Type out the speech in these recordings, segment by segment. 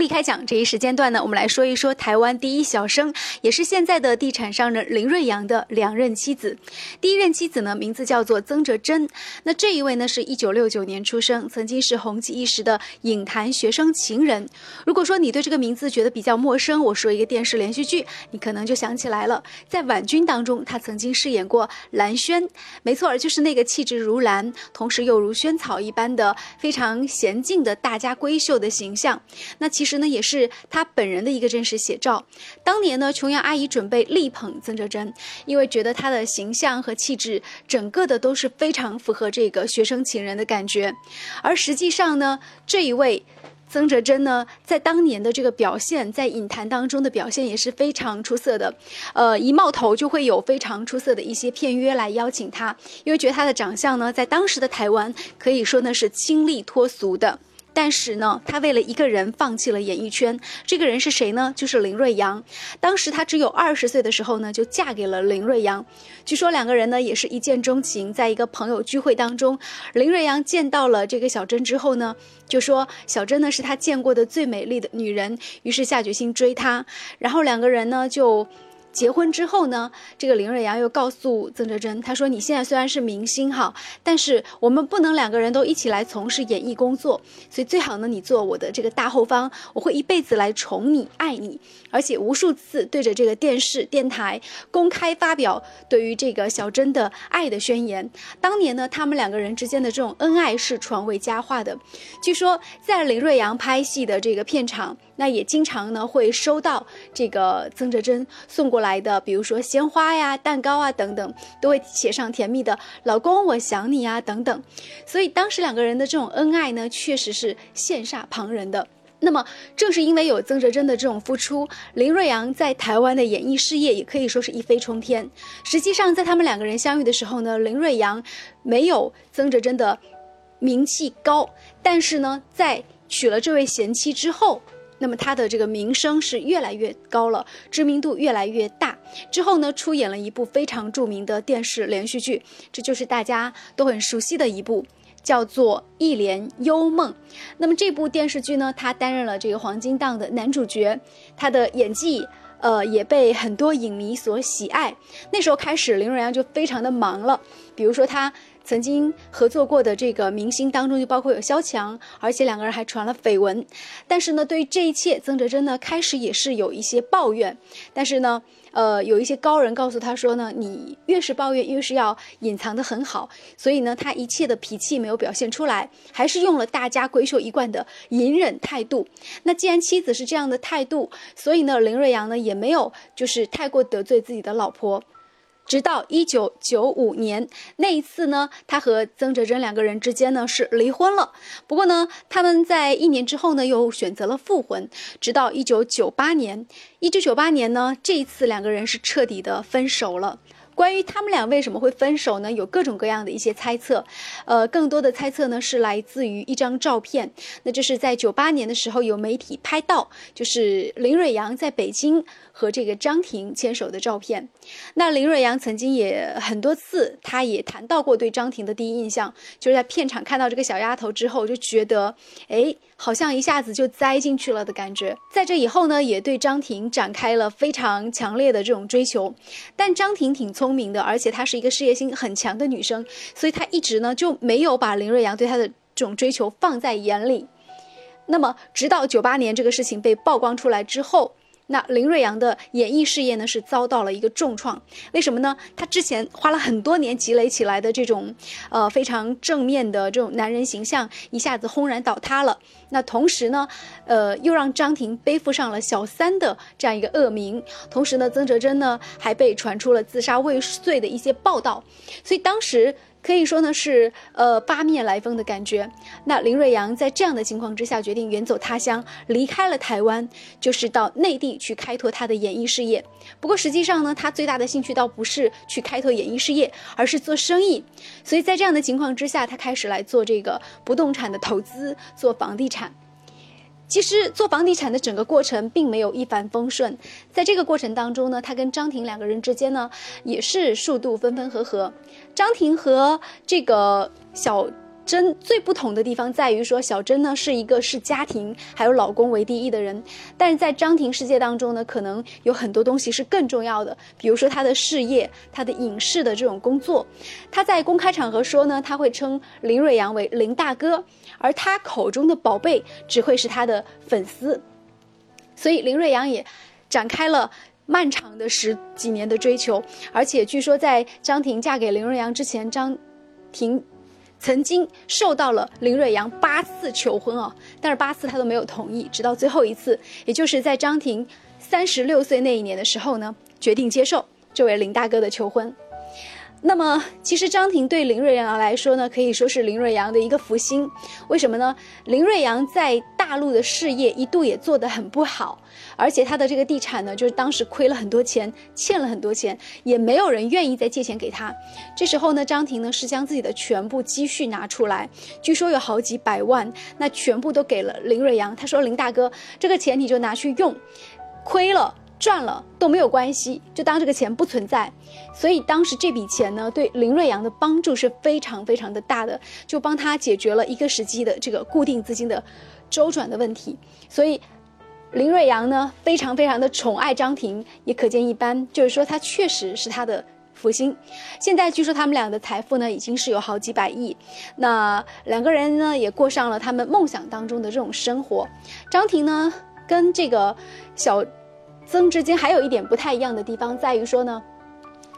离开讲这一时间段呢，我们来说一说台湾第一小生，也是现在的地产商人林瑞阳的两任妻子。第一任妻子呢，名字叫做曾哲珍。那这一位呢，是一九六九年出生，曾经是红极一时的影坛学生情人。如果说你对这个名字觉得比较陌生，我说一个电视连续剧，你可能就想起来了。在婉君当中，他曾经饰演过兰轩，没错，就是那个气质如兰，同时又如萱草一般的非常娴静的大家闺秀的形象。那其实呢，也是他本人的一个真实写照。当年呢，琼瑶阿姨准备力捧曾哲珍，因为觉得她的形象和气质，整个的都是非常符合这个学生情人的感觉。而实际上呢，这一位曾哲珍呢，在当年的这个表现，在影坛当中的表现也是非常出色的。呃，一冒头就会有非常出色的一些片约来邀请他，因为觉得他的长相呢，在当时的台湾可以说呢是清丽脱俗的。但是呢，他为了一个人放弃了演艺圈。这个人是谁呢？就是林瑞阳。当时他只有二十岁的时候呢，就嫁给了林瑞阳。据说两个人呢也是一见钟情，在一个朋友聚会当中，林瑞阳见到了这个小珍之后呢，就说小珍呢是他见过的最美丽的女人，于是下决心追她。然后两个人呢就。结婚之后呢，这个林瑞阳又告诉曾哲珍，他说：“你现在虽然是明星哈，但是我们不能两个人都一起来从事演艺工作，所以最好呢，你做我的这个大后方，我会一辈子来宠你、爱你，而且无数次对着这个电视、电台公开发表对于这个小珍的爱的宣言。当年呢，他们两个人之间的这种恩爱是传为佳话的。据说在林瑞阳拍戏的这个片场。”那也经常呢会收到这个曾哲珍送过来的，比如说鲜花呀、蛋糕啊等等，都会写上甜蜜的“老公我想你啊”等等。所以当时两个人的这种恩爱呢，确实是羡煞旁人的。那么正是因为有曾哲珍的这种付出，林瑞阳在台湾的演艺事业也可以说是一飞冲天。实际上，在他们两个人相遇的时候呢，林瑞阳没有曾哲珍的名气高，但是呢，在娶了这位贤妻之后。那么他的这个名声是越来越高了，知名度越来越大。之后呢，出演了一部非常著名的电视连续剧，这就是大家都很熟悉的一部，叫做《一帘幽梦》。那么这部电视剧呢，他担任了这个黄金档的男主角，他的演技，呃，也被很多影迷所喜爱。那时候开始，林瑞阳就非常的忙了，比如说他。曾经合作过的这个明星当中，就包括有萧蔷，而且两个人还传了绯闻。但是呢，对于这一切，曾哲珍呢开始也是有一些抱怨。但是呢，呃，有一些高人告诉他说呢，你越是抱怨，越是要隐藏的很好。所以呢，他一切的脾气没有表现出来，还是用了大家闺秀一贯的隐忍态度。那既然妻子是这样的态度，所以呢，林瑞阳呢也没有就是太过得罪自己的老婆。直到一九九五年那一次呢，他和曾哲珍两个人之间呢是离婚了。不过呢，他们在一年之后呢又选择了复婚。直到一九九八年，一九九八年呢，这一次两个人是彻底的分手了。关于他们俩为什么会分手呢？有各种各样的一些猜测，呃，更多的猜测呢是来自于一张照片，那就是在九八年的时候有媒体拍到，就是林瑞阳在北京和这个张婷牵手的照片。那林瑞阳曾经也很多次，他也谈到过对张婷的第一印象，就是在片场看到这个小丫头之后，就觉得，哎。好像一下子就栽进去了的感觉。在这以后呢，也对张婷展开了非常强烈的这种追求。但张婷挺聪明的，而且她是一个事业心很强的女生，所以她一直呢就没有把林瑞阳对她的这种追求放在眼里。那么，直到九八年这个事情被曝光出来之后。那林瑞阳的演艺事业呢，是遭到了一个重创。为什么呢？他之前花了很多年积累起来的这种，呃，非常正面的这种男人形象，一下子轰然倒塌了。那同时呢，呃，又让张庭背负上了小三的这样一个恶名。同时呢，曾哲珍呢，还被传出了自杀未遂的一些报道。所以当时。可以说呢是呃八面来风的感觉。那林瑞阳在这样的情况之下，决定远走他乡，离开了台湾，就是到内地去开拓他的演艺事业。不过实际上呢，他最大的兴趣倒不是去开拓演艺事业，而是做生意。所以在这样的情况之下，他开始来做这个不动产的投资，做房地产。其实做房地产的整个过程并没有一帆风顺，在这个过程当中呢，他跟张婷两个人之间呢也是数度分分合合。张婷和这个小真最不同的地方在于说，小珍呢是一个视家庭还有老公为第一的人，但是在张庭世界当中呢，可能有很多东西是更重要的，比如说她的事业、她的影视的这种工作。她在公开场合说呢，她会称林瑞阳为林大哥，而她口中的宝贝只会是她的粉丝。所以林瑞阳也展开了漫长的十几年的追求，而且据说在张庭嫁给林瑞阳之前，张庭曾经受到了林瑞阳八次求婚哦，但是八次他都没有同意，直到最后一次，也就是在张庭三十六岁那一年的时候呢，决定接受这位林大哥的求婚。那么，其实张庭对林瑞阳来说呢，可以说是林瑞阳的一个福星。为什么呢？林瑞阳在大陆的事业一度也做得很不好，而且他的这个地产呢，就是当时亏了很多钱，欠了很多钱，也没有人愿意再借钱给他。这时候呢，张庭呢是将自己的全部积蓄拿出来，据说有好几百万，那全部都给了林瑞阳。他说：“林大哥，这个钱你就拿去用，亏了。”赚了都没有关系，就当这个钱不存在。所以当时这笔钱呢，对林瑞阳的帮助是非常非常的大的，就帮他解决了一个时期的这个固定资金的周转的问题。所以林瑞阳呢，非常非常的宠爱张庭，也可见一斑。就是说他确实是他的福星。现在据说他们俩的财富呢，已经是有好几百亿。那两个人呢，也过上了他们梦想当中的这种生活。张庭呢，跟这个小。曾之间还有一点不太一样的地方，在于说呢，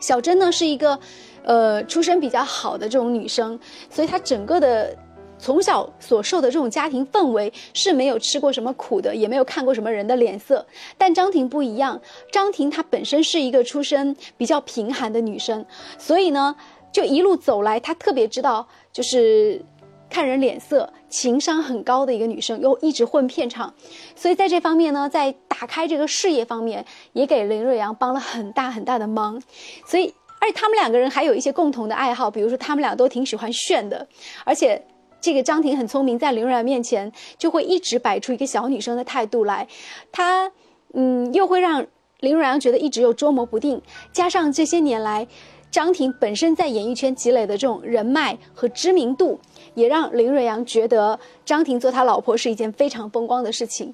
小珍呢是一个，呃，出身比较好的这种女生，所以她整个的从小所受的这种家庭氛围是没有吃过什么苦的，也没有看过什么人的脸色。但张婷不一样，张婷她本身是一个出身比较贫寒的女生，所以呢，就一路走来，她特别知道就是。看人脸色，情商很高的一个女生，又一直混片场，所以在这方面呢，在打开这个事业方面，也给林瑞阳帮了很大很大的忙。所以，而且他们两个人还有一些共同的爱好，比如说他们俩都挺喜欢炫的。而且，这个张婷很聪明，在林瑞阳面前就会一直摆出一个小女生的态度来，她，嗯，又会让林瑞阳觉得一直又捉摸不定。加上这些年来，张婷本身在演艺圈积累的这种人脉和知名度。也让林瑞阳觉得张婷做他老婆是一件非常风光的事情，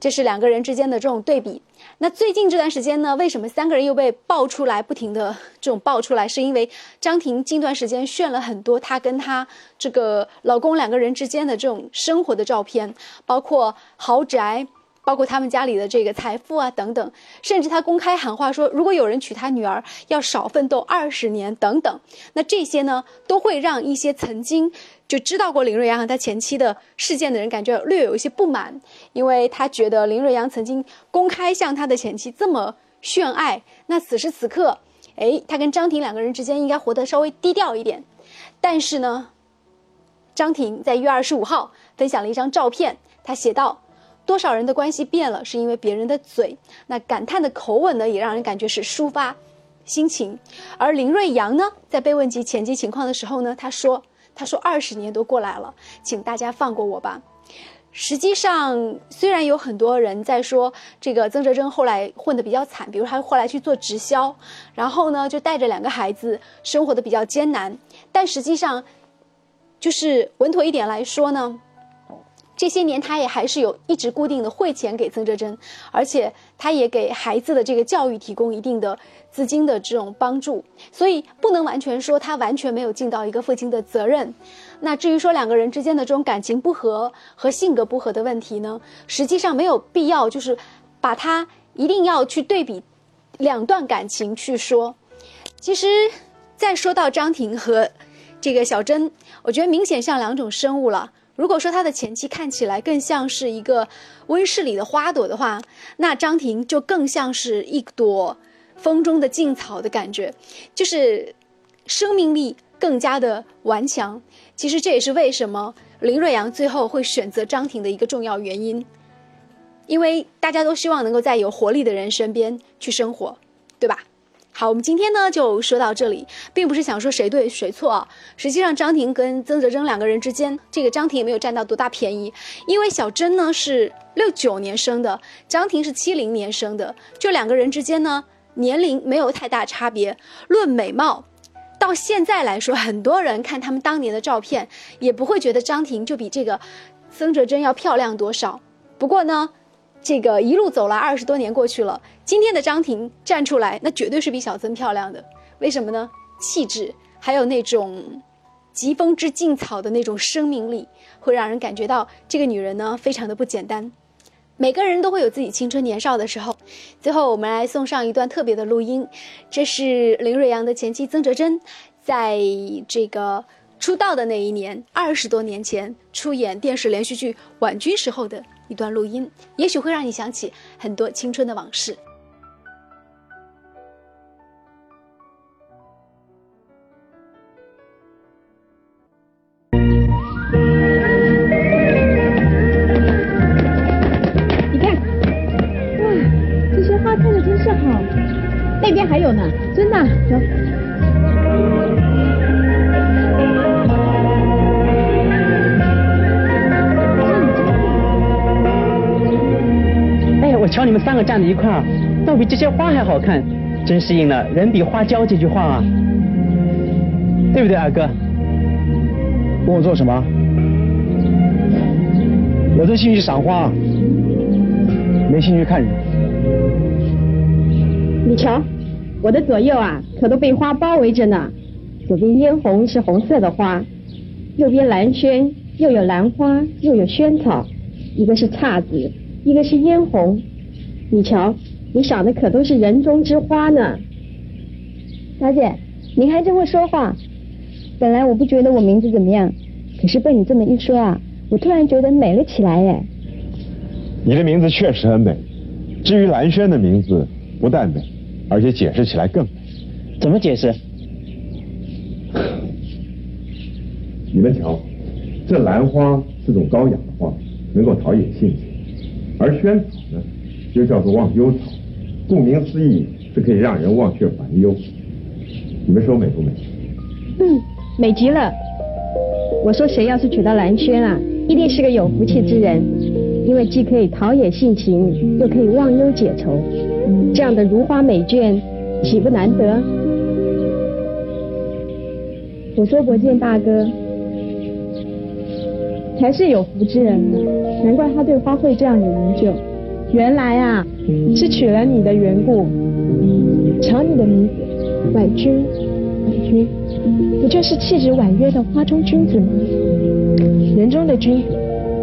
这是两个人之间的这种对比。那最近这段时间呢，为什么三个人又被爆出来，不停的这种爆出来，是因为张婷近段时间炫了很多她跟她这个老公两个人之间的这种生活的照片，包括豪宅。包括他们家里的这个财富啊等等，甚至他公开喊话说，如果有人娶他女儿，要少奋斗二十年等等。那这些呢，都会让一些曾经就知道过林瑞阳和他前妻的事件的人感觉略有一些不满，因为他觉得林瑞阳曾经公开向他的前妻这么炫爱，那此时此刻，哎，他跟张婷两个人之间应该活得稍微低调一点。但是呢，张婷在一月二十五号分享了一张照片，他写道。多少人的关系变了，是因为别人的嘴。那感叹的口吻呢，也让人感觉是抒发心情。而林瑞阳呢，在被问及前妻情况的时候呢，他说：“他说二十年都过来了，请大家放过我吧。”实际上，虽然有很多人在说这个曾哲珍后来混得比较惨，比如他后来去做直销，然后呢就带着两个孩子生活的比较艰难，但实际上，就是稳妥一点来说呢。这些年，他也还是有一直固定的汇钱给曾哲珍，而且他也给孩子的这个教育提供一定的资金的这种帮助，所以不能完全说他完全没有尽到一个父亲的责任。那至于说两个人之间的这种感情不和和性格不合的问题呢，实际上没有必要就是把他一定要去对比两段感情去说。其实，再说到张婷和这个小珍，我觉得明显像两种生物了。如果说他的前妻看起来更像是一个温室里的花朵的话，那张婷就更像是一朵风中的劲草的感觉，就是生命力更加的顽强。其实这也是为什么林瑞阳最后会选择张婷的一个重要原因，因为大家都希望能够在有活力的人身边去生活，对吧？好，我们今天呢就说到这里，并不是想说谁对谁错啊。实际上，张婷跟曾泽珍两个人之间，这个张婷也没有占到多大便宜，因为小珍呢是六九年生的，张婷是七零年生的，就两个人之间呢年龄没有太大差别。论美貌。到现在来说，很多人看他们当年的照片，也不会觉得张婷就比这个曾哲珍要漂亮多少。不过呢，这个一路走来二十多年过去了，今天的张婷站出来，那绝对是比小曾漂亮的。为什么呢？气质，还有那种疾风知劲草的那种生命力，会让人感觉到这个女人呢，非常的不简单。每个人都会有自己青春年少的时候。最后，我们来送上一段特别的录音，这是林瑞阳的前妻曾哲珍，在这个出道的那一年，二十多年前出演电视连续剧《婉君》时候的一段录音，也许会让你想起很多青春的往事。们三个站在一块儿，倒比这些花还好看，真是应了“人比花娇”这句话啊，对不对，二哥？问我做什么？有这兴趣赏花，没兴趣看人。你瞧，我的左右啊，可都被花包围着呢。左边嫣红是红色的花，右边蓝轩又有兰花又有萱草，一个是姹紫，一个是嫣红。你瞧，你赏的可都是人中之花呢。小姐，您还真会说话。本来我不觉得我名字怎么样，可是被你这么一说啊，我突然觉得美了起来耶。你的名字确实很美，至于兰轩的名字，不但美。而且解释起来更美，怎么解释？你们瞧，这兰花是种高雅的花，能够陶冶性情；而萱草呢，就叫做忘忧草，顾名思义，是可以让人忘却烦忧。你们说美不美？嗯，美极了。我说谁要是娶到兰萱啊，一定是个有福气之人，因为既可以陶冶性情，又可以忘忧解愁。这样的如花美眷，岂不难得？我说伯见大哥，才是有福之人呢。难怪他对花卉这样有研究。原来啊，是娶了你的缘故。瞧你的名字，婉君，婉君，不就是气质婉约的花中君子吗？人中的君子，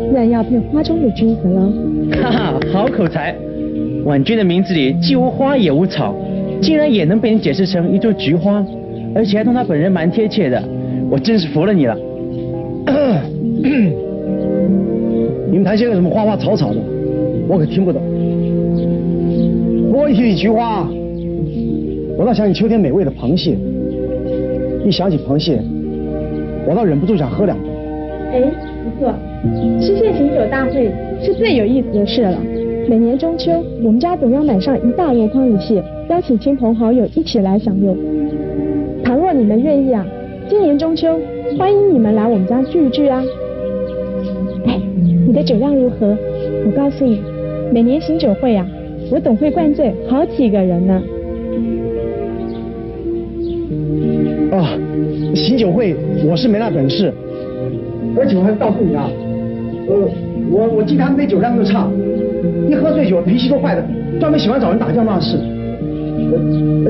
自然要配花中的君子了。哈哈，好口才。婉君的名字里既无花也无草，竟然也能被你解释成一朵菊花，而且还同他本人蛮贴切的，我真是服了你了。你们谈些个什么花花草草的，我可听不懂。不过一提起菊花，我倒想起秋天美味的螃蟹。一想起螃蟹，我倒忍不住想喝两杯。哎，不错，吃蟹行酒大会是最有意思的事了。每年中秋，我们家总要买上一大箩筐鱼蟹，邀请亲朋好友一起来享用。倘若你们愿意啊，今年中秋欢迎你们来我们家聚一聚啊！哎，你的酒量如何？我告诉你，每年行酒会啊，我总会灌醉好几个人呢。啊，行酒会我是没那本事，而且我还告诉你啊，呃，我我经常杯酒量又差。一喝醉酒，脾气都坏的，专门喜欢找人打架闹事。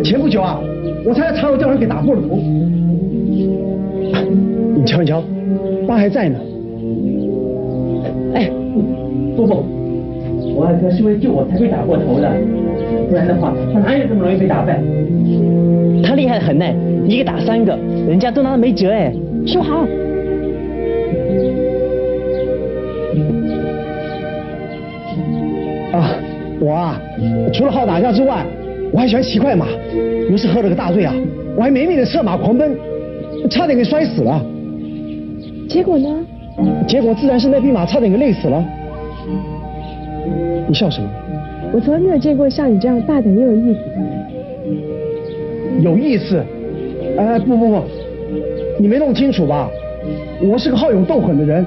前不久啊，我才在茶楼叫人给打破了头。你瞧，你瞧，疤还在呢。哎，伯伯，我二哥是为救我才被打过头的，不然的话，他哪有这么容易被打败？他厉害的很呢，一个打三个，人家都拿他没辙哎。说好。啊我啊，除了好打架之外，我还喜欢骑快马。有一次喝了个大醉啊，我还没命的策马狂奔，差点给摔死了。结果呢？结果自然是那匹马差点给累死了。你笑什么？我从来没有见过像你这样大胆又有意思。有意思？哎，不不不，你没弄清楚吧？我是个好勇斗狠的人，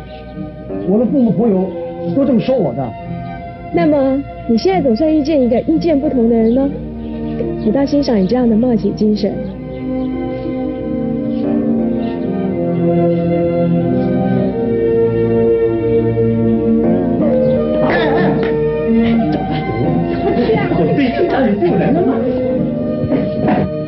我的父母朋友都这么说我的。那么。你现在总算遇见一个意见不同的人呢，我倒欣赏你这样的冒险精神。哎我最近哪里进人了吗？